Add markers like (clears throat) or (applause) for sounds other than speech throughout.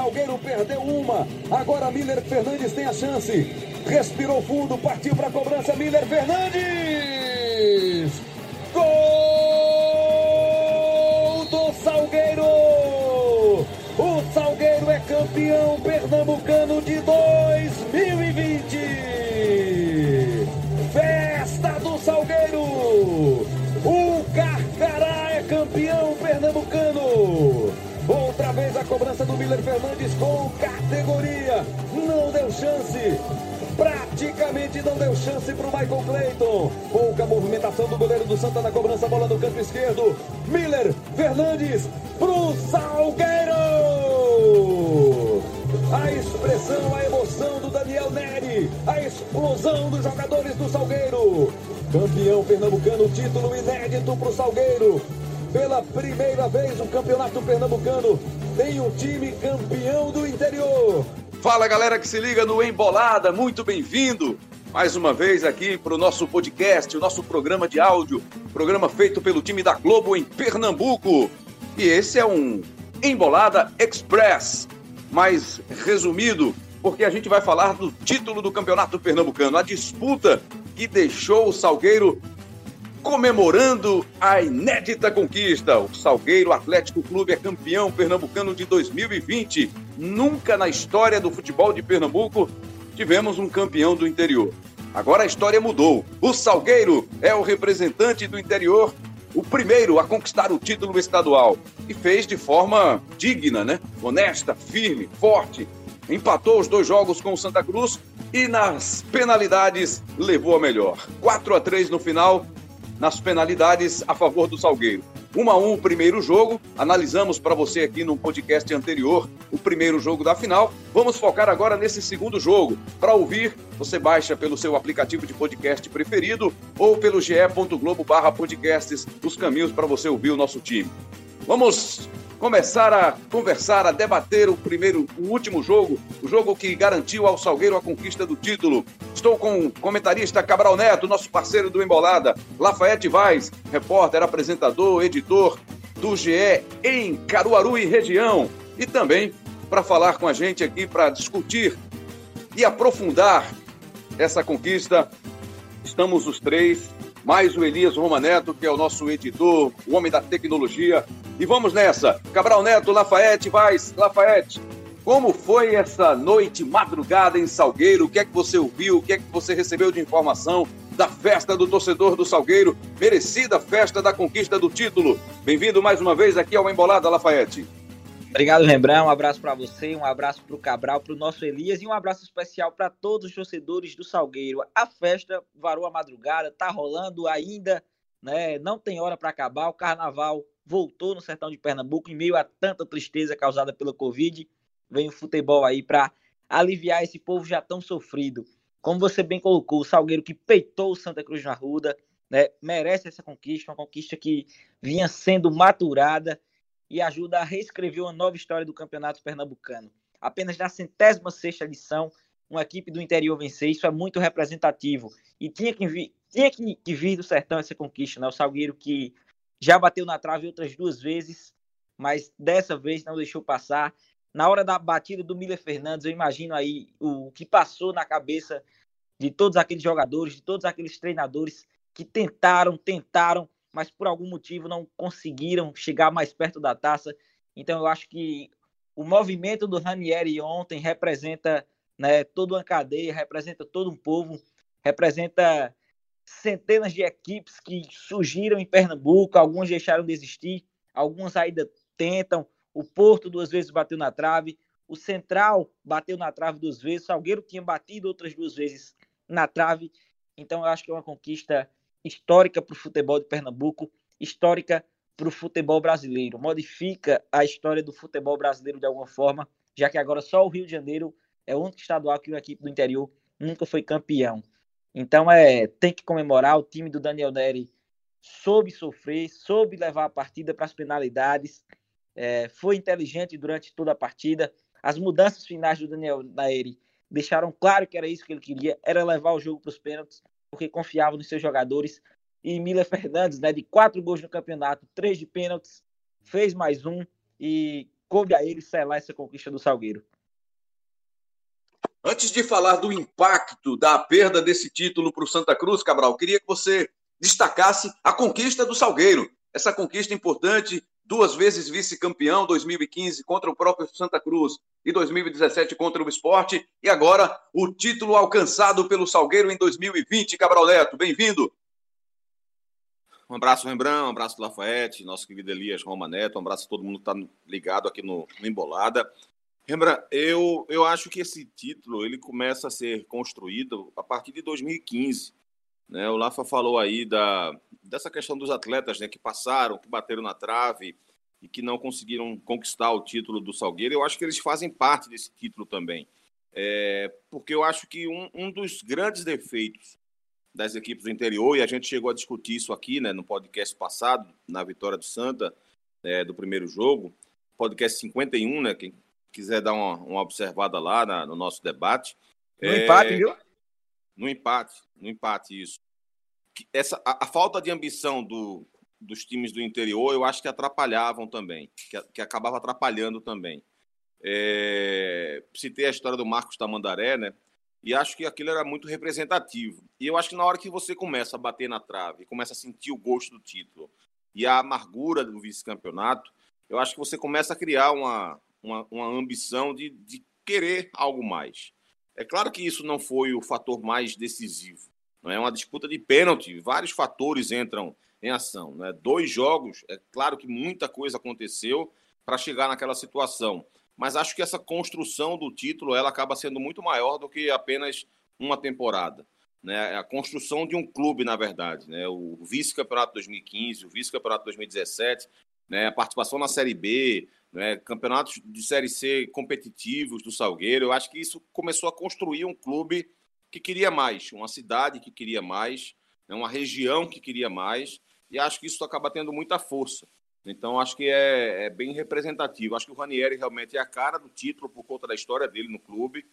Salgueiro perdeu uma. Agora Miller Fernandes tem a chance. Respirou fundo, partiu para a cobrança. Miller Fernandes. Gol do Salgueiro! O Salgueiro é campeão pernambucano a cobrança do Miller Fernandes com categoria. Não deu chance. Praticamente não deu chance para o Michael Clayton. Pouca movimentação do goleiro do Santa na cobrança, bola no canto esquerdo. Miller Fernandes pro Salgueiro. A expressão, a emoção do Daniel Neri. A explosão dos jogadores do Salgueiro. Campeão pernambucano, título inédito pro Salgueiro. Pela primeira vez o campeonato pernambucano tem um time campeão do interior. Fala galera que se liga no Embolada, muito bem-vindo mais uma vez aqui para o nosso podcast, o nosso programa de áudio, programa feito pelo time da Globo em Pernambuco. E esse é um Embolada Express, mais resumido, porque a gente vai falar do título do Campeonato Pernambucano, a disputa que deixou o Salgueiro comemorando a inédita conquista. O Salgueiro Atlético Clube é campeão pernambucano de 2020. Nunca na história do futebol de Pernambuco tivemos um campeão do interior. Agora a história mudou. O Salgueiro é o representante do interior, o primeiro a conquistar o título estadual. E fez de forma digna, né? Honesta, firme, forte. Empatou os dois jogos com o Santa Cruz e nas penalidades levou a melhor. 4 a 3 no final, nas penalidades a favor do Salgueiro. 1 a 1 o primeiro jogo, analisamos para você aqui no podcast anterior o primeiro jogo da final. Vamos focar agora nesse segundo jogo. Para ouvir, você baixa pelo seu aplicativo de podcast preferido ou pelo ge.globo/podcasts os caminhos para você ouvir o nosso time. Vamos começar a conversar, a debater o primeiro, o último jogo, o jogo que garantiu ao Salgueiro a conquista do título. Estou com o comentarista Cabral Neto, nosso parceiro do Embolada, Lafayette Vaz, repórter, apresentador, editor do GE em Caruaru e região. E também para falar com a gente aqui, para discutir e aprofundar essa conquista, estamos os três mais o Elias Roma Neto, que é o nosso editor, o homem da tecnologia. E vamos nessa. Cabral Neto, Lafayette, vai, Lafayette. Como foi essa noite madrugada em Salgueiro? O que é que você ouviu? O que é que você recebeu de informação da festa do torcedor do Salgueiro? Merecida festa da conquista do título. Bem-vindo mais uma vez aqui ao Embolada, Lafayette. Obrigado, Rembrandt. Um abraço para você, um abraço para o Cabral, para o nosso Elias e um abraço especial para todos os torcedores do Salgueiro. A festa varou a madrugada, tá rolando ainda, né? Não tem hora para acabar. O carnaval voltou no sertão de Pernambuco em meio a tanta tristeza causada pela Covid. Vem o futebol aí para aliviar esse povo já tão sofrido. Como você bem colocou, o Salgueiro que peitou o Santa Cruz na Ruda, né? Merece essa conquista, uma conquista que vinha sendo maturada e ajuda a reescrever uma nova história do Campeonato Pernambucano. Apenas na centésima sexta edição, uma equipe do interior vencer, isso é muito representativo. E tinha que vir, tinha que, vir do sertão essa conquista, né? O Salgueiro que já bateu na trave outras duas vezes, mas dessa vez não deixou passar. Na hora da batida do Miller Fernandes, eu imagino aí o que passou na cabeça de todos aqueles jogadores, de todos aqueles treinadores que tentaram, tentaram, mas por algum motivo não conseguiram chegar mais perto da taça. Então eu acho que o movimento do Ranieri ontem representa né, toda uma cadeia, representa todo um povo, representa centenas de equipes que surgiram em Pernambuco, algumas deixaram de existir, algumas ainda tentam. O Porto duas vezes bateu na trave, o Central bateu na trave duas vezes, o Salgueiro tinha batido outras duas vezes na trave. Então eu acho que é uma conquista histórica para o futebol de Pernambuco, histórica para o futebol brasileiro. Modifica a história do futebol brasileiro de alguma forma, já que agora só o Rio de Janeiro é o único estadual que uma equipe do interior nunca foi campeão. Então é tem que comemorar. O time do Daniel Neri soube sofrer, soube levar a partida para as penalidades, é, foi inteligente durante toda a partida. As mudanças finais do Daniel Neri deixaram claro que era isso que ele queria, era levar o jogo para os pênaltis porque confiava nos seus jogadores. E Mila Fernandes, né, de quatro gols no campeonato, três de pênaltis, fez mais um e coube a ele selar essa conquista do Salgueiro. Antes de falar do impacto da perda desse título para o Santa Cruz, Cabral, queria que você destacasse a conquista do Salgueiro. Essa conquista importante, duas vezes vice-campeão, 2015 contra o próprio Santa Cruz e 2017 contra o Esporte, e agora o título alcançado pelo Salgueiro em 2020. Cabral Neto, bem-vindo. Um abraço, Rembrandt, um abraço, Lafayette, nosso querido Elias Roma Neto, um abraço a todo mundo que está ligado aqui no, no Embolada. Rembrandt, eu, eu acho que esse título ele começa a ser construído a partir de 2015. Né? O Lafa falou aí da, dessa questão dos atletas né, que passaram, que bateram na trave e que não conseguiram conquistar o título do Salgueiro. Eu acho que eles fazem parte desse título também. É, porque eu acho que um, um dos grandes defeitos das equipes do interior, e a gente chegou a discutir isso aqui né, no podcast passado, na vitória do Santa, é, do primeiro jogo, podcast 51, né, quem quiser dar uma, uma observada lá na, no nosso debate. No é, empate, viu? No empate, no empate, isso. Essa, a, a falta de ambição do, dos times do interior, eu acho que atrapalhavam também, que, que acabava atrapalhando também. É, citei a história do Marcos Tamandaré, né? E acho que aquilo era muito representativo. E eu acho que na hora que você começa a bater na trave, começa a sentir o gosto do título e a amargura do vice-campeonato, eu acho que você começa a criar uma, uma, uma ambição de, de querer algo mais. É claro que isso não foi o fator mais decisivo. Não é uma disputa de pênalti, vários fatores entram em ação. Né? Dois jogos, é claro que muita coisa aconteceu para chegar naquela situação mas acho que essa construção do título ela acaba sendo muito maior do que apenas uma temporada. Né? A construção de um clube, na verdade. Né? O vice-campeonato 2015, o vice-campeonato 2017, né? a participação na Série B, né? campeonatos de Série C competitivos do Salgueiro. Eu acho que isso começou a construir um clube que queria mais, uma cidade que queria mais, né? uma região que queria mais, e acho que isso acaba tendo muita força. Então, acho que é, é, bem representativo. Acho que o Ranieri realmente é a cara do título por conta da história dele no clube.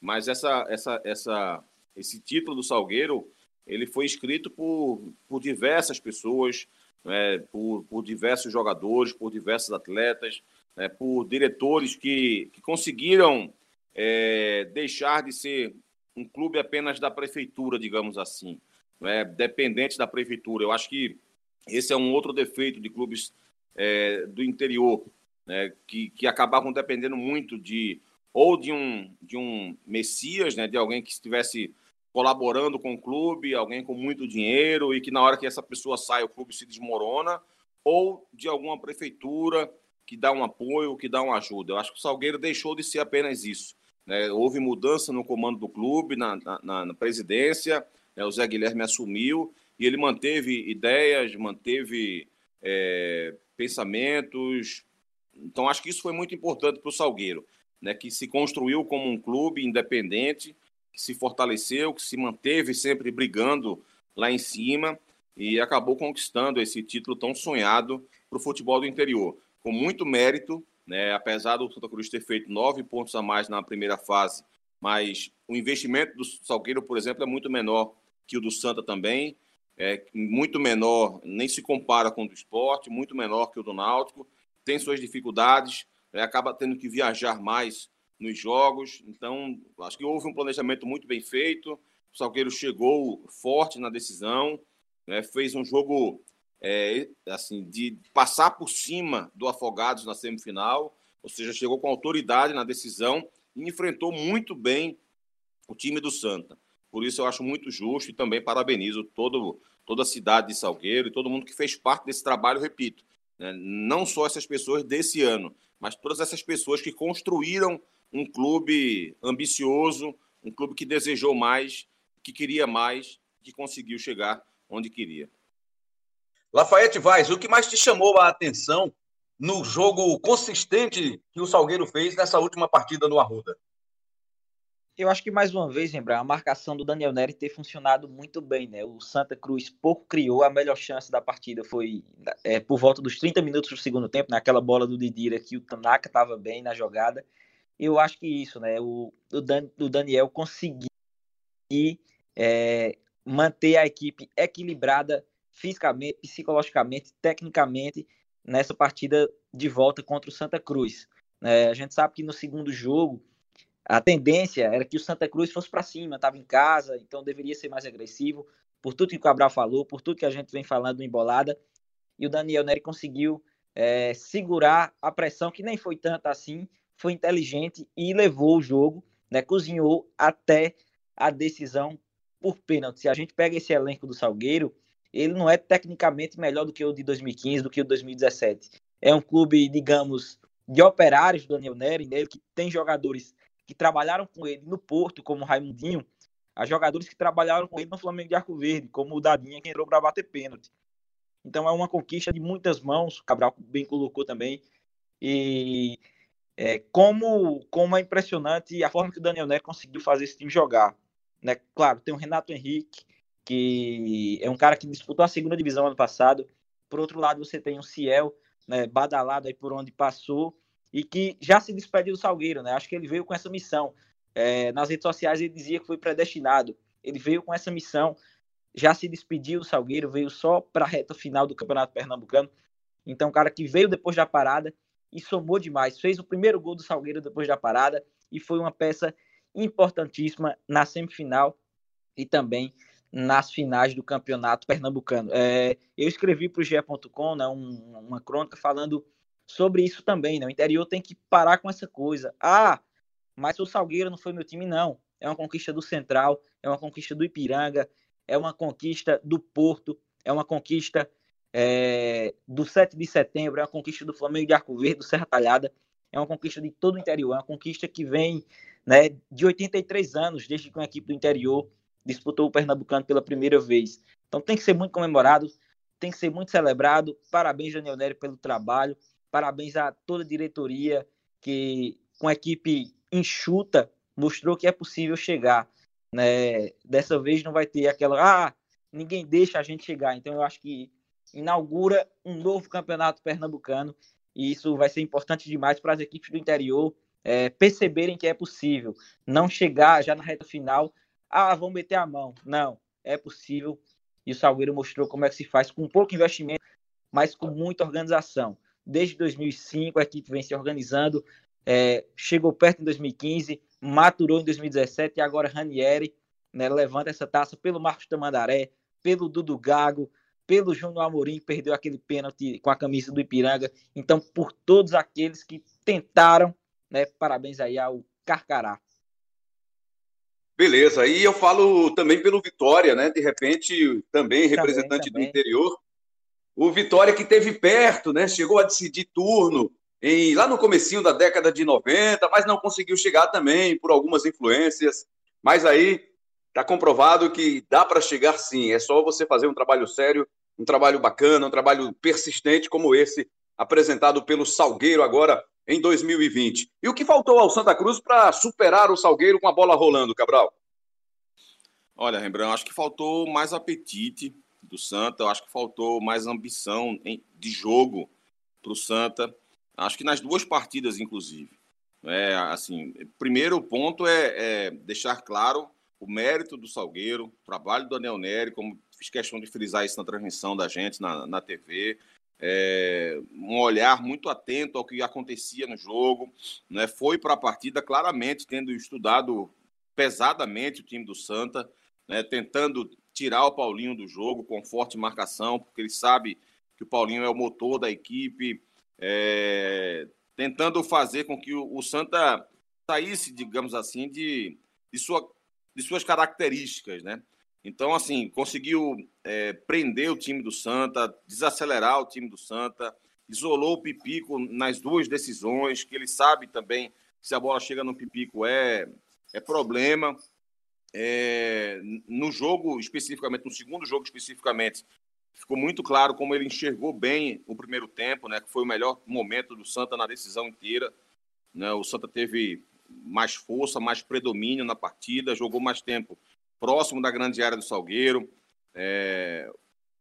Mas essa, essa, essa, esse título do Salgueiro, ele foi escrito por, por diversas pessoas, né, por, por diversos jogadores, por diversos atletas, né, por diretores que, que conseguiram é, deixar de ser um clube apenas da prefeitura, digamos assim, né, dependente da prefeitura. Eu acho que esse é um outro defeito de clubes é, do interior, né, que, que acabavam dependendo muito de ou de um, de um messias, né, de alguém que estivesse colaborando com o clube, alguém com muito dinheiro e que na hora que essa pessoa sai o clube se desmorona, ou de alguma prefeitura que dá um apoio, que dá uma ajuda. Eu acho que o Salgueiro deixou de ser apenas isso. Né? Houve mudança no comando do clube, na, na, na presidência, né? o Zé Guilherme assumiu e ele manteve ideias, manteve é, pensamentos. Então, acho que isso foi muito importante para o Salgueiro, né, que se construiu como um clube independente, que se fortaleceu, que se manteve sempre brigando lá em cima e acabou conquistando esse título tão sonhado para o futebol do interior. Com muito mérito, né, apesar do Santa Cruz ter feito nove pontos a mais na primeira fase, mas o investimento do Salgueiro, por exemplo, é muito menor que o do Santa também é muito menor, nem se compara com o do esporte, muito menor que o do Náutico, tem suas dificuldades, é, acaba tendo que viajar mais nos jogos. Então, acho que houve um planejamento muito bem feito. O Salgueiro chegou forte na decisão, né, fez um jogo é, assim de passar por cima do Afogados na semifinal, ou seja, chegou com autoridade na decisão e enfrentou muito bem o time do Santa. Por isso eu acho muito justo e também parabenizo todo, toda a cidade de Salgueiro e todo mundo que fez parte desse trabalho, repito. Né? Não só essas pessoas desse ano, mas todas essas pessoas que construíram um clube ambicioso, um clube que desejou mais, que queria mais, que conseguiu chegar onde queria. Lafayette Vaz, o que mais te chamou a atenção no jogo consistente que o Salgueiro fez nessa última partida no Arruda? eu acho que mais uma vez, lembrar, a marcação do Daniel Neri ter funcionado muito bem, né? O Santa Cruz pouco criou, a melhor chance da partida foi é, por volta dos 30 minutos do segundo tempo, naquela bola do Didira que o Tanaka estava bem na jogada. Eu acho que isso, né? O, o, Dan, o Daniel conseguir é, manter a equipe equilibrada fisicamente, psicologicamente, tecnicamente nessa partida de volta contra o Santa Cruz. É, a gente sabe que no segundo jogo a tendência era que o Santa Cruz fosse para cima, estava em casa, então deveria ser mais agressivo, por tudo que o Cabral falou, por tudo que a gente vem falando embolada. E o Daniel Neri conseguiu é, segurar a pressão, que nem foi tanta assim, foi inteligente e levou o jogo, né, cozinhou até a decisão por pênalti. Se a gente pega esse elenco do Salgueiro, ele não é tecnicamente melhor do que o de 2015, do que o de 2017. É um clube, digamos, de operários do Daniel Neri, né, que tem jogadores que trabalharam com ele no Porto, como o Raimundinho, a jogadores que trabalharam com ele no Flamengo de Arco Verde, como o Dadinha, que entrou para bater pênalti. Então é uma conquista de muitas mãos, o Cabral bem colocou também. E é, como, como é impressionante a forma que o Daniel Neto conseguiu fazer esse time jogar. Né? Claro, tem o Renato Henrique, que é um cara que disputou a segunda divisão ano passado. Por outro lado, você tem o Ciel, né, badalado aí por onde passou, e que já se despediu do Salgueiro. Né? Acho que ele veio com essa missão. É, nas redes sociais ele dizia que foi predestinado. Ele veio com essa missão, já se despediu do Salgueiro, veio só para a reta final do Campeonato Pernambucano. Então, um cara que veio depois da parada e somou demais. Fez o primeiro gol do Salgueiro depois da parada e foi uma peça importantíssima na semifinal e também nas finais do campeonato pernambucano. É, eu escrevi para o GE.com né, um, uma crônica falando sobre isso também. Né? O interior tem que parar com essa coisa. Ah, mas o Salgueiro não foi meu time, não. É uma conquista do Central, é uma conquista do Ipiranga, é uma conquista do Porto, é uma conquista é, do 7 de setembro, é uma conquista do Flamengo de Arco Verde, do Serra Talhada, é uma conquista de todo o interior, é uma conquista que vem né, de 83 anos, desde que uma equipe do interior disputou o Pernambucano pela primeira vez. Então tem que ser muito comemorado, tem que ser muito celebrado. Parabéns, Daniel Nery, pelo trabalho. Parabéns a toda a diretoria que, com a equipe enxuta, mostrou que é possível chegar. Né? Dessa vez não vai ter aquela, ah, ninguém deixa a gente chegar. Então eu acho que inaugura um novo campeonato pernambucano e isso vai ser importante demais para as equipes do interior é, perceberem que é possível, não chegar já na reta final, ah, vão meter a mão. Não, é possível e o Salgueiro mostrou como é que se faz com pouco investimento, mas com muita organização. Desde 2005 a equipe vem se organizando, é, chegou perto em 2015, maturou em 2017 e agora Ranieri né, levanta essa taça pelo Marcos Tamandaré, pelo Dudu Gago, pelo Júnior Amorim, que perdeu aquele pênalti com a camisa do Ipiranga. Então, por todos aqueles que tentaram, né, parabéns aí ao Carcará. Beleza, aí eu falo também pelo Vitória, né? De repente, também representante também, também. do interior. O Vitória que teve perto, né? Chegou a decidir turno em, lá no comecinho da década de 90, mas não conseguiu chegar também por algumas influências. Mas aí Está comprovado que dá para chegar sim, é só você fazer um trabalho sério, um trabalho bacana, um trabalho persistente como esse apresentado pelo Salgueiro agora em 2020. E o que faltou ao Santa Cruz para superar o Salgueiro com a bola rolando, Cabral? Olha, Rembrandt, acho que faltou mais apetite do Santa, acho que faltou mais ambição de jogo para o Santa. Acho que nas duas partidas, inclusive. É, assim, primeiro ponto é, é deixar claro o mérito do Salgueiro, o trabalho do Daniel Neri, como fiz questão de frisar isso na transmissão da gente na, na TV, é, um olhar muito atento ao que acontecia no jogo, né? foi para a partida claramente tendo estudado pesadamente o time do Santa, né? tentando tirar o Paulinho do jogo com forte marcação, porque ele sabe que o Paulinho é o motor da equipe, é, tentando fazer com que o, o Santa saísse, digamos assim, de, de sua de suas características, né? Então, assim, conseguiu é, prender o time do Santa, desacelerar o time do Santa, isolou o Pipico nas duas decisões, que ele sabe também se a bola chega no Pipico é, é problema. É, no jogo especificamente, no segundo jogo especificamente, ficou muito claro como ele enxergou bem o primeiro tempo, né? Que foi o melhor momento do Santa na decisão inteira. Né? O Santa teve mais força, mais predomínio na partida, jogou mais tempo próximo da grande área do Salgueiro, é,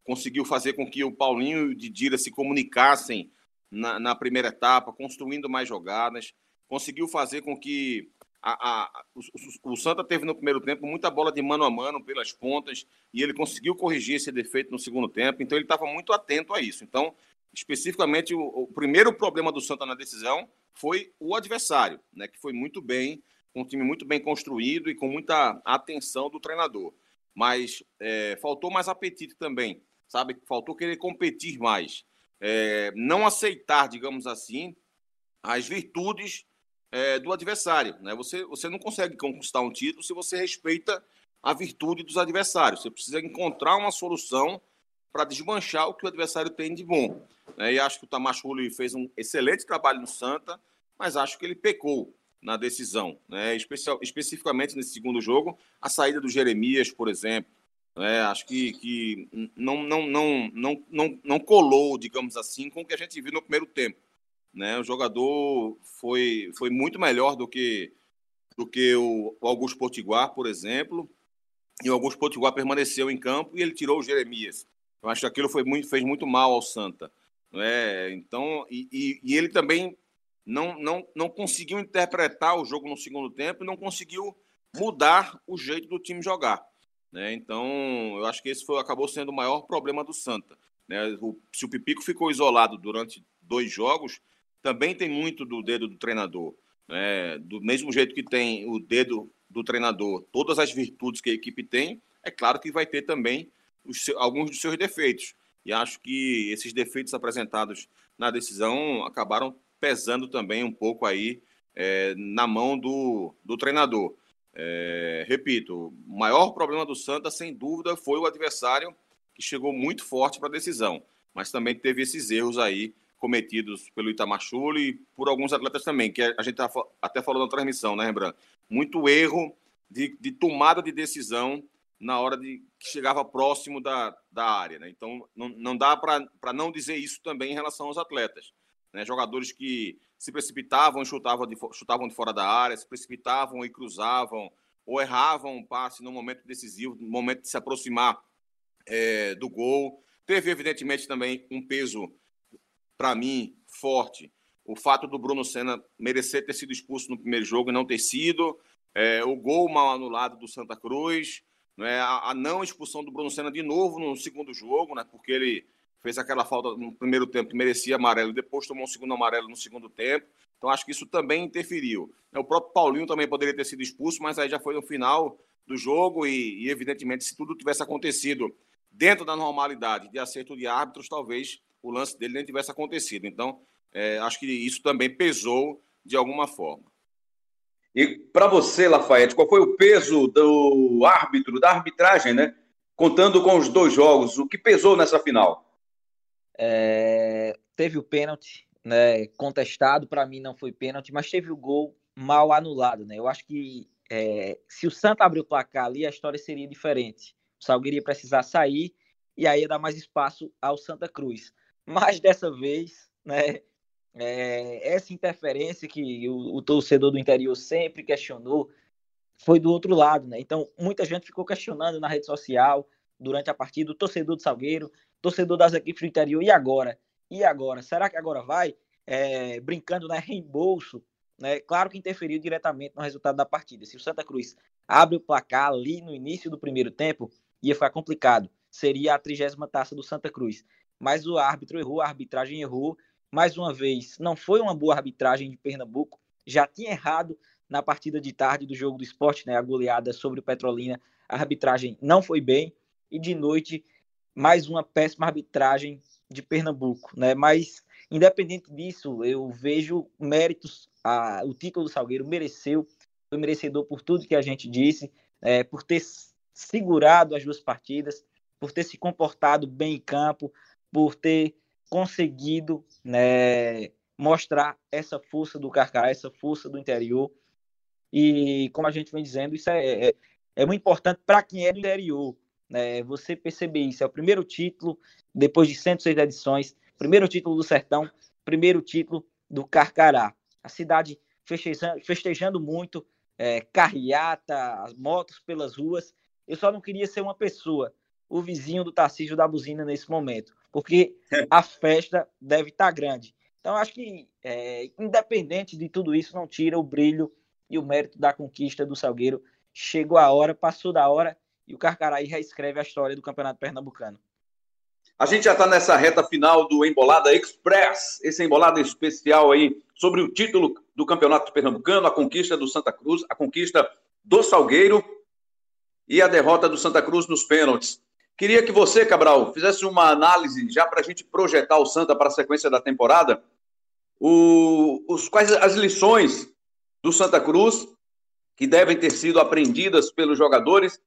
conseguiu fazer com que o Paulinho e o Didira se comunicassem na, na, primeira etapa, construindo mais jogadas, conseguiu fazer com que a, a, o, o, Santa teve no primeiro tempo muita bola de mano a mano pelas pontas e ele conseguiu corrigir esse defeito no segundo tempo, então ele estava muito atento a isso. Então, especificamente, o, o primeiro problema do Santa na decisão foi o adversário, né? Que foi muito bem, um time muito bem construído e com muita atenção do treinador. Mas é, faltou mais apetite também, sabe? Faltou querer competir mais. É, não aceitar, digamos assim, as virtudes é, do adversário. Né? Você, você não consegue conquistar um título se você respeita a virtude dos adversários. Você precisa encontrar uma solução para desmanchar o que o adversário tem de bom. Né? E acho que o Tamachuli fez um excelente trabalho no Santa, mas acho que ele pecou na decisão. Né? Especial, especificamente nesse segundo jogo, a saída do Jeremias, por exemplo. Né? Acho que, que não, não, não, não, não, não colou, digamos assim, com o que a gente viu no primeiro tempo. Né? O jogador foi, foi muito melhor do que, do que o Augusto Potiguar, por exemplo e o Augusto Potiguar permaneceu em campo e ele tirou o Jeremias. Eu acho que aquilo foi muito, fez muito mal ao Santa. É, então, e, e, e, ele também não, não, não conseguiu interpretar o jogo no segundo tempo e não conseguiu mudar o jeito do time jogar. Né? Então, eu acho que esse foi, acabou sendo o maior problema do Santa. Né? O, se o Pipico ficou isolado durante dois jogos, também tem muito do dedo do treinador. Né? Do mesmo jeito que tem o dedo do treinador todas as virtudes que a equipe tem, é claro que vai ter também os, alguns dos seus defeitos. E acho que esses defeitos apresentados na decisão acabaram pesando também um pouco aí é, na mão do, do treinador. É, repito, o maior problema do Santa, sem dúvida, foi o adversário que chegou muito forte para a decisão, mas também teve esses erros aí cometidos pelo Itamar e por alguns atletas também, que a gente tá até falou na transmissão, né, Rembrandt? Muito erro de, de tomada de decisão na hora de que chegava próximo da, da área. Né? Então, não, não dá para não dizer isso também em relação aos atletas. Né? Jogadores que se precipitavam e chutavam de, chutavam de fora da área, se precipitavam e cruzavam, ou erravam um passe no momento decisivo, no momento de se aproximar é, do gol. Teve, evidentemente, também um peso para mim, forte. O fato do Bruno Senna merecer ter sido expulso no primeiro jogo e não ter sido, é, o gol mal anulado do Santa Cruz, né, a, a, não expulsão do Bruno Senna de novo no segundo jogo, né, porque ele fez aquela falta no primeiro tempo que merecia amarelo depois tomou um segundo amarelo no segundo tempo. Então acho que isso também interferiu. O próprio Paulinho também poderia ter sido expulso, mas aí já foi no final do jogo e, e evidentemente, se tudo tivesse acontecido dentro da normalidade de acerto de árbitros, talvez o lance dele nem tivesse acontecido. Então, é, acho que isso também pesou de alguma forma. E para você, Lafayette, qual foi o peso do árbitro, da arbitragem, né? Contando com os dois jogos, o que pesou nessa final? É, teve o pênalti, né? Contestado, para mim não foi pênalti, mas teve o gol mal anulado, né? Eu acho que é, se o Santa abrir o placar ali, a história seria diferente. O Salgueiro ia precisar sair e aí ia dar mais espaço ao Santa Cruz. Mas dessa vez, né, é, essa interferência que o, o, torcedor do interior sempre questionou foi do outro lado, né? Então, muita gente ficou questionando na rede social durante a partida, o torcedor do Salgueiro, torcedor das equipes do interior, e agora? E agora? Será que agora vai? É, brincando né, reembolso, né? Claro que interferiu diretamente no resultado da partida. Se o Santa Cruz abre o placar ali no início do primeiro tempo, ia ficar complicado. Seria a trigésima taça do Santa Cruz mas o árbitro errou, a arbitragem errou. Mais uma vez, não foi uma boa arbitragem de Pernambuco, já tinha errado na partida de tarde do jogo do esporte, né, a goleada sobre o Petrolina, a arbitragem não foi bem, e de noite, mais uma péssima arbitragem de Pernambuco, né, mas independente disso, eu vejo méritos, a, o título do Salgueiro mereceu, foi merecedor por tudo que a gente disse, é, por ter segurado as duas partidas, por ter se comportado bem em campo, por ter conseguido né, mostrar essa força do Carcará, essa força do interior. E, como a gente vem dizendo, isso é, é, é muito importante para quem é do interior. Né? Você perceber isso. É o primeiro título, depois de 106 edições, primeiro título do Sertão, primeiro título do Carcará. A cidade festejando, festejando muito, é, carreata, as motos pelas ruas. Eu só não queria ser uma pessoa, o vizinho do Tarcísio da Buzina nesse momento porque a festa deve estar tá grande. Então, acho que, é, independente de tudo isso, não tira o brilho e o mérito da conquista do Salgueiro. Chegou a hora, passou da hora, e o Carcaraí reescreve a história do Campeonato Pernambucano. A gente já está nessa reta final do Embolada Express, esse embolada especial aí sobre o título do Campeonato Pernambucano, a conquista do Santa Cruz, a conquista do Salgueiro e a derrota do Santa Cruz nos pênaltis. Queria que você, Cabral, fizesse uma análise já para a gente projetar o Santa para a sequência da temporada. O, os, quais as lições do Santa Cruz que devem ter sido aprendidas pelos jogadores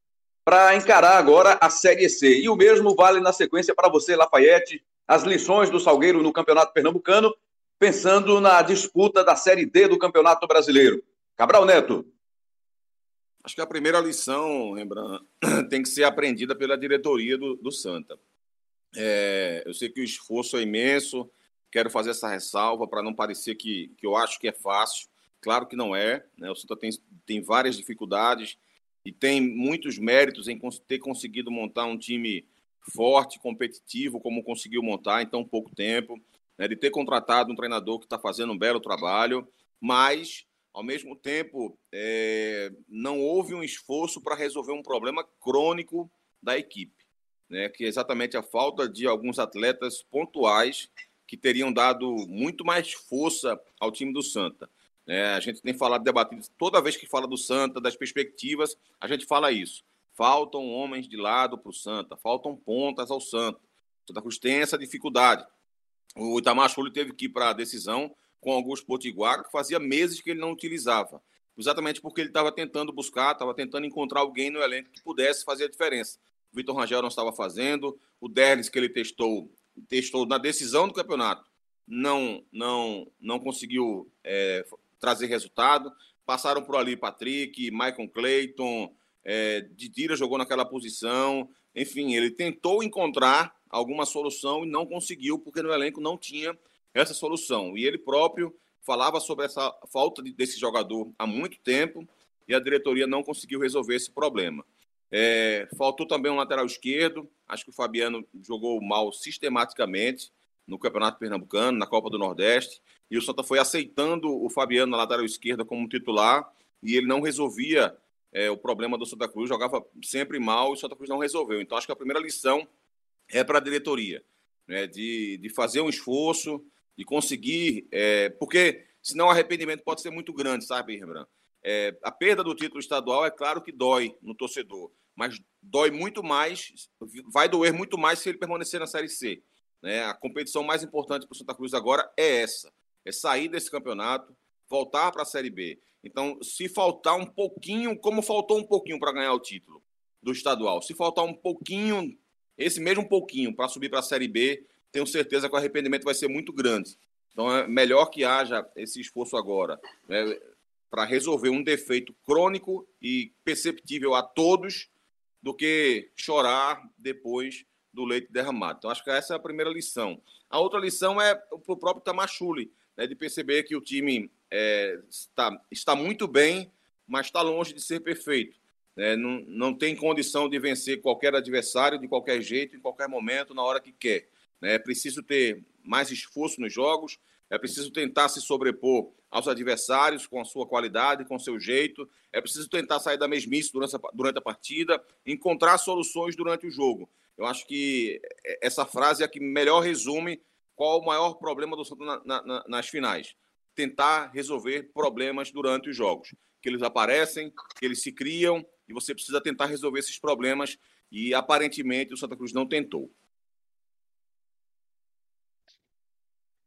para encarar agora a Série C. E o mesmo vale na sequência para você, Lafayette, as lições do Salgueiro no Campeonato Pernambucano, pensando na disputa da Série D do Campeonato Brasileiro. Cabral Neto. Acho que a primeira lição, Rembrandt, (clears throat) tem que ser aprendida pela diretoria do, do Santa. É, eu sei que o esforço é imenso, quero fazer essa ressalva para não parecer que, que eu acho que é fácil. Claro que não é. Né? O Santa tem, tem várias dificuldades e tem muitos méritos em ter conseguido montar um time forte, competitivo, como conseguiu montar em tão pouco tempo, né? de ter contratado um treinador que está fazendo um belo trabalho, mas, ao mesmo tempo, é, não houve um esforço para resolver um problema crônico da equipe, né? que é exatamente a falta de alguns atletas pontuais que teriam dado muito mais força ao time do Santa. É, a gente tem falado, debatido, toda vez que fala do Santa, das perspectivas, a gente fala isso. Faltam homens de lado para o Santa, faltam pontas ao Santa. Santa Cruz tem essa dificuldade. O Itamar Chuli teve que ir para a decisão com Augusto Potiguar, que fazia meses que ele não utilizava. Exatamente porque ele estava tentando buscar, estava tentando encontrar alguém no elenco que pudesse fazer a diferença. O Vitor Rangel não estava fazendo, o Derlis que ele testou, testou na decisão do campeonato, não não não conseguiu é, trazer resultado. Passaram por ali Patrick, Michael Clayton, é, Didira jogou naquela posição. Enfim, ele tentou encontrar alguma solução e não conseguiu, porque no elenco não tinha essa solução. E ele próprio falava sobre essa falta desse jogador há muito tempo e a diretoria não conseguiu resolver esse problema. É, faltou também um lateral esquerdo. Acho que o Fabiano jogou mal sistematicamente no Campeonato Pernambucano, na Copa do Nordeste e o Santa foi aceitando o Fabiano na lateral esquerda como titular e ele não resolvia é, o problema do Santa Cruz, jogava sempre mal e o Santa Cruz não resolveu. Então acho que a primeira lição é para a diretoria, né, de, de fazer um esforço, de conseguir, é, porque senão o arrependimento pode ser muito grande, sabe, Rembrandt? É, a perda do título estadual é claro que dói no torcedor, mas dói muito mais, vai doer muito mais se ele permanecer na Série C. Né? A competição mais importante para o Santa Cruz agora é essa é sair desse campeonato, voltar para a Série B. Então, se faltar um pouquinho, como faltou um pouquinho para ganhar o título do estadual, se faltar um pouquinho, esse mesmo pouquinho para subir para a Série B, tenho certeza que o arrependimento vai ser muito grande. Então, é melhor que haja esse esforço agora né, para resolver um defeito crônico e perceptível a todos do que chorar depois do leite derramado. Então, acho que essa é a primeira lição. A outra lição é para o próprio Tamachule né, de perceber que o time é, está, está muito bem, mas está longe de ser perfeito. Né? Não, não tem condição de vencer qualquer adversário de qualquer jeito, em qualquer momento, na hora que quer. Né? É preciso ter mais esforço nos jogos, é preciso tentar se sobrepor aos adversários com a sua qualidade, com o seu jeito. É preciso tentar sair da mesmice durante a, durante a partida, encontrar soluções durante o jogo. Eu acho que essa frase é a que melhor resume qual o maior problema do Santos na, na, nas finais? Tentar resolver problemas durante os jogos. Que eles aparecem, que eles se criam, e você precisa tentar resolver esses problemas. E aparentemente o Santa Cruz não tentou.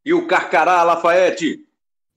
E o Carcará, Lafayette?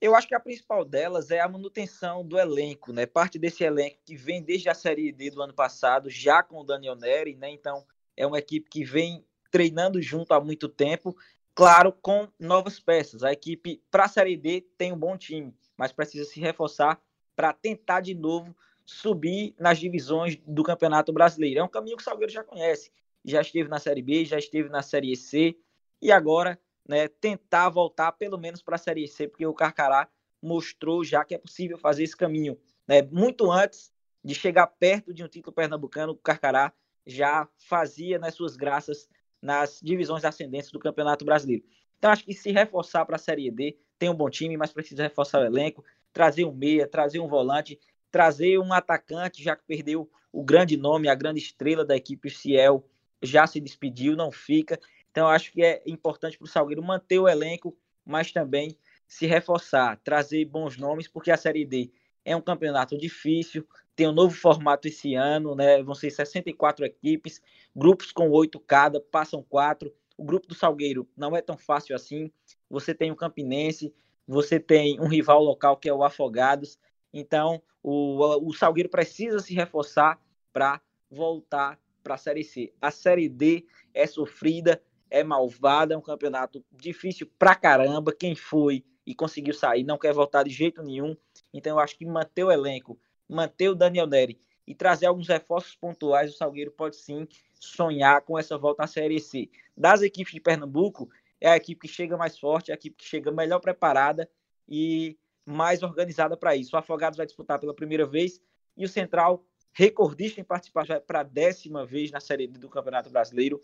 Eu acho que a principal delas é a manutenção do elenco, né? Parte desse elenco que vem desde a Série D do ano passado, já com o Daniel Neri, né? Então, é uma equipe que vem treinando junto há muito tempo claro, com novas peças. A equipe para a Série D tem um bom time, mas precisa se reforçar para tentar de novo subir nas divisões do Campeonato Brasileiro. É um caminho que o Salgueiro já conhece. Já esteve na Série B, já esteve na Série C e agora né, tentar voltar pelo menos para a Série C, porque o Carcará mostrou já que é possível fazer esse caminho. Né? Muito antes de chegar perto de um título pernambucano, o Carcará já fazia nas suas graças nas divisões ascendentes do Campeonato Brasileiro. Então, acho que se reforçar para a Série D, tem um bom time, mas precisa reforçar o elenco, trazer um meia, trazer um volante, trazer um atacante, já que perdeu o grande nome, a grande estrela da equipe, o Ciel, já se despediu, não fica. Então, acho que é importante para o Salgueiro manter o elenco, mas também se reforçar, trazer bons nomes, porque a Série D é um campeonato difícil, tem um novo formato esse ano, né? Vão ser 64 equipes, grupos com oito cada, passam quatro. O grupo do Salgueiro não é tão fácil assim. Você tem o Campinense, você tem um rival local que é o Afogados. Então, o, o Salgueiro precisa se reforçar para voltar para a Série C. A Série D é sofrida, é malvada, é um campeonato difícil pra caramba. Quem foi e conseguiu sair não quer voltar de jeito nenhum. Então, eu acho que manter o elenco, manter o Daniel Neri e trazer alguns reforços pontuais, o Salgueiro pode sim sonhar com essa volta à Série C. Das equipes de Pernambuco, é a equipe que chega mais forte, é a equipe que chega melhor preparada e mais organizada para isso. O Afogados vai disputar pela primeira vez e o Central, recordista em participar para a décima vez na Série D do Campeonato Brasileiro,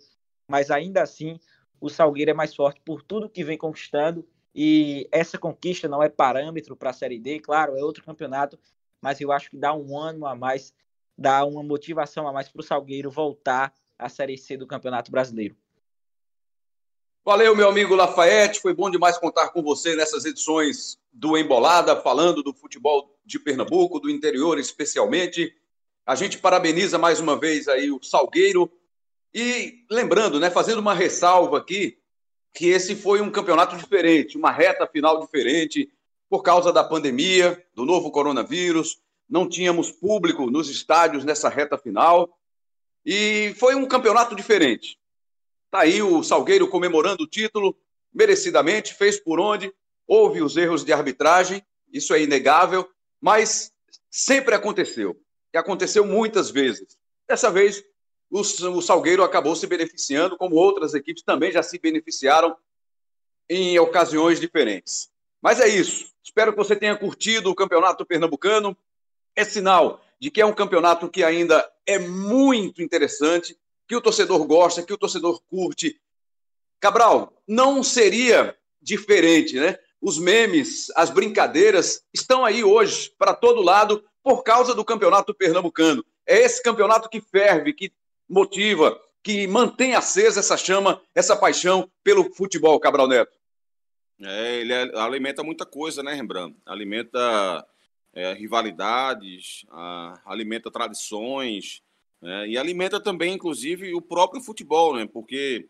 mas ainda assim o Salgueiro é mais forte por tudo que vem conquistando e essa conquista não é parâmetro para a Série D, claro, é outro campeonato, mas eu acho que dá um ano a mais, dá uma motivação a mais para o Salgueiro voltar à Série C do Campeonato Brasileiro. Valeu, meu amigo Lafayette. Foi bom demais contar com você nessas edições do Embolada, falando do futebol de Pernambuco, do interior especialmente. A gente parabeniza mais uma vez aí o Salgueiro. E lembrando, né, fazendo uma ressalva aqui, que esse foi um campeonato diferente, uma reta final diferente, por causa da pandemia, do novo coronavírus. Não tínhamos público nos estádios nessa reta final. E foi um campeonato diferente. Está aí o Salgueiro comemorando o título, merecidamente, fez por onde, houve os erros de arbitragem, isso é inegável, mas sempre aconteceu. E aconteceu muitas vezes. Dessa vez, o, Salgueiro acabou se beneficiando, como outras equipes também já se beneficiaram em ocasiões diferentes. Mas é isso. Espero que você tenha curtido o Campeonato Pernambucano. É sinal de que é um campeonato que ainda é muito interessante, que o torcedor gosta, que o torcedor curte. Cabral, não seria diferente, né? Os memes, as brincadeiras estão aí hoje para todo lado por causa do campeonato pernambucano. É esse campeonato que ferve, que motiva, que mantém acesa essa chama, essa paixão pelo futebol, Cabral Neto. É, ele alimenta muita coisa, né, Rembrandt? Alimenta é, rivalidades, a, alimenta tradições, né? e alimenta também, inclusive, o próprio futebol, né? porque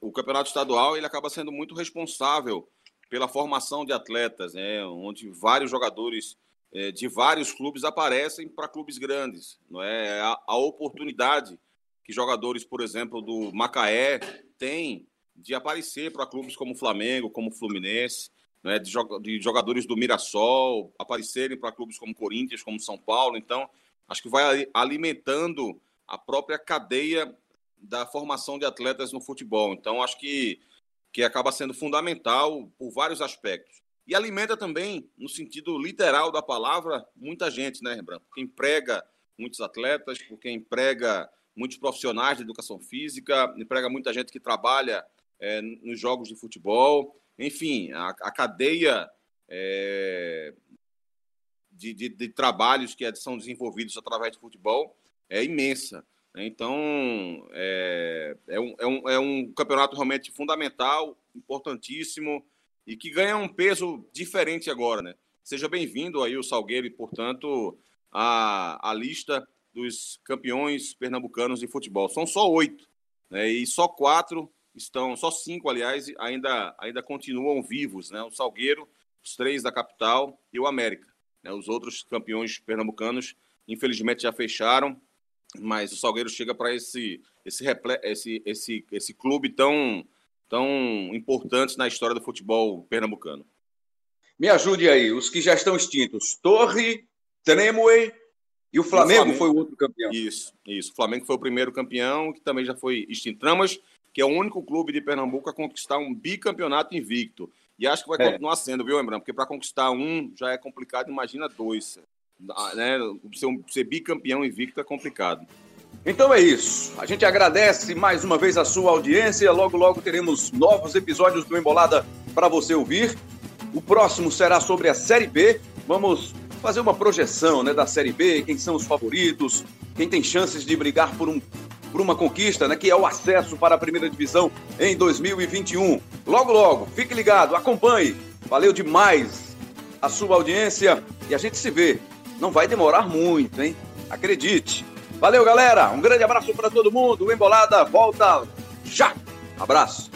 o campeonato estadual ele acaba sendo muito responsável pela formação de atletas, né? onde vários jogadores é, de vários clubes aparecem para clubes grandes. Não é? A, a, oportunidade que jogadores, por exemplo, do Macaé têm de aparecer para clubes como Flamengo, como Fluminense, né? de, de jogadores do Mirassol aparecerem para clubes como Corinthians, como São Paulo. Então, acho que vai alimentando a própria cadeia da formação de atletas no futebol. Então, acho que, que acaba sendo fundamental por vários aspectos. E alimenta também, no sentido literal da palavra, muita gente, né, Rembrandt? Porque emprega muitos atletas, porque emprega muitos profissionais de educação física, emprega muita gente que trabalha é, nos jogos de futebol. Enfim, a, a cadeia é, de, de, de trabalhos que são desenvolvidos através do futebol é imensa. Né? Então, é, é, um, é, um, é um campeonato realmente fundamental, importantíssimo e que ganha um peso diferente agora, né? Seja bem-vindo aí o Salgueiro e, portanto, a, a lista dos campeões pernambucanos de futebol. São só oito, né? E só quatro estão, só cinco, aliás, ainda, ainda continuam vivos, né? O Salgueiro, os três da capital e o América. Né? Os outros campeões pernambucanos, infelizmente, já fecharam, mas o Salgueiro chega para esse, esse, esse, esse, esse clube tão, tão importante na história do futebol pernambucano. Me ajude aí, os que já estão extintos. Torre, Tremue e o Flamengo, o Flamengo, foi o outro campeão. Isso, isso. O Flamengo foi o primeiro campeão, que também já foi extinto. Tramas, que é o único clube de Pernambuco a conquistar um bicampeonato invicto. E acho que vai é. continuar sendo, viu, lembrando? Porque para conquistar um já é complicado, imagina dois. Ah, né? Ser, um, ser bicampeão invicto é complicado. Então é isso. A gente agradece mais uma vez a sua audiência. Logo, logo teremos novos episódios do Embolada para você ouvir. O próximo será sobre a Série B. Vamos fazer uma projeção né, da Série B, quem são os favoritos, quem tem chances de brigar por um por uma conquista, né, que é o acesso para a primeira divisão em 2021. Logo, logo, fique ligado, acompanhe. Valeu demais a sua audiência e a gente se vê. Não vai demorar muito, hein? Acredite. Valeu, galera. Um grande abraço para todo mundo. O Embolada volta já. Abraço.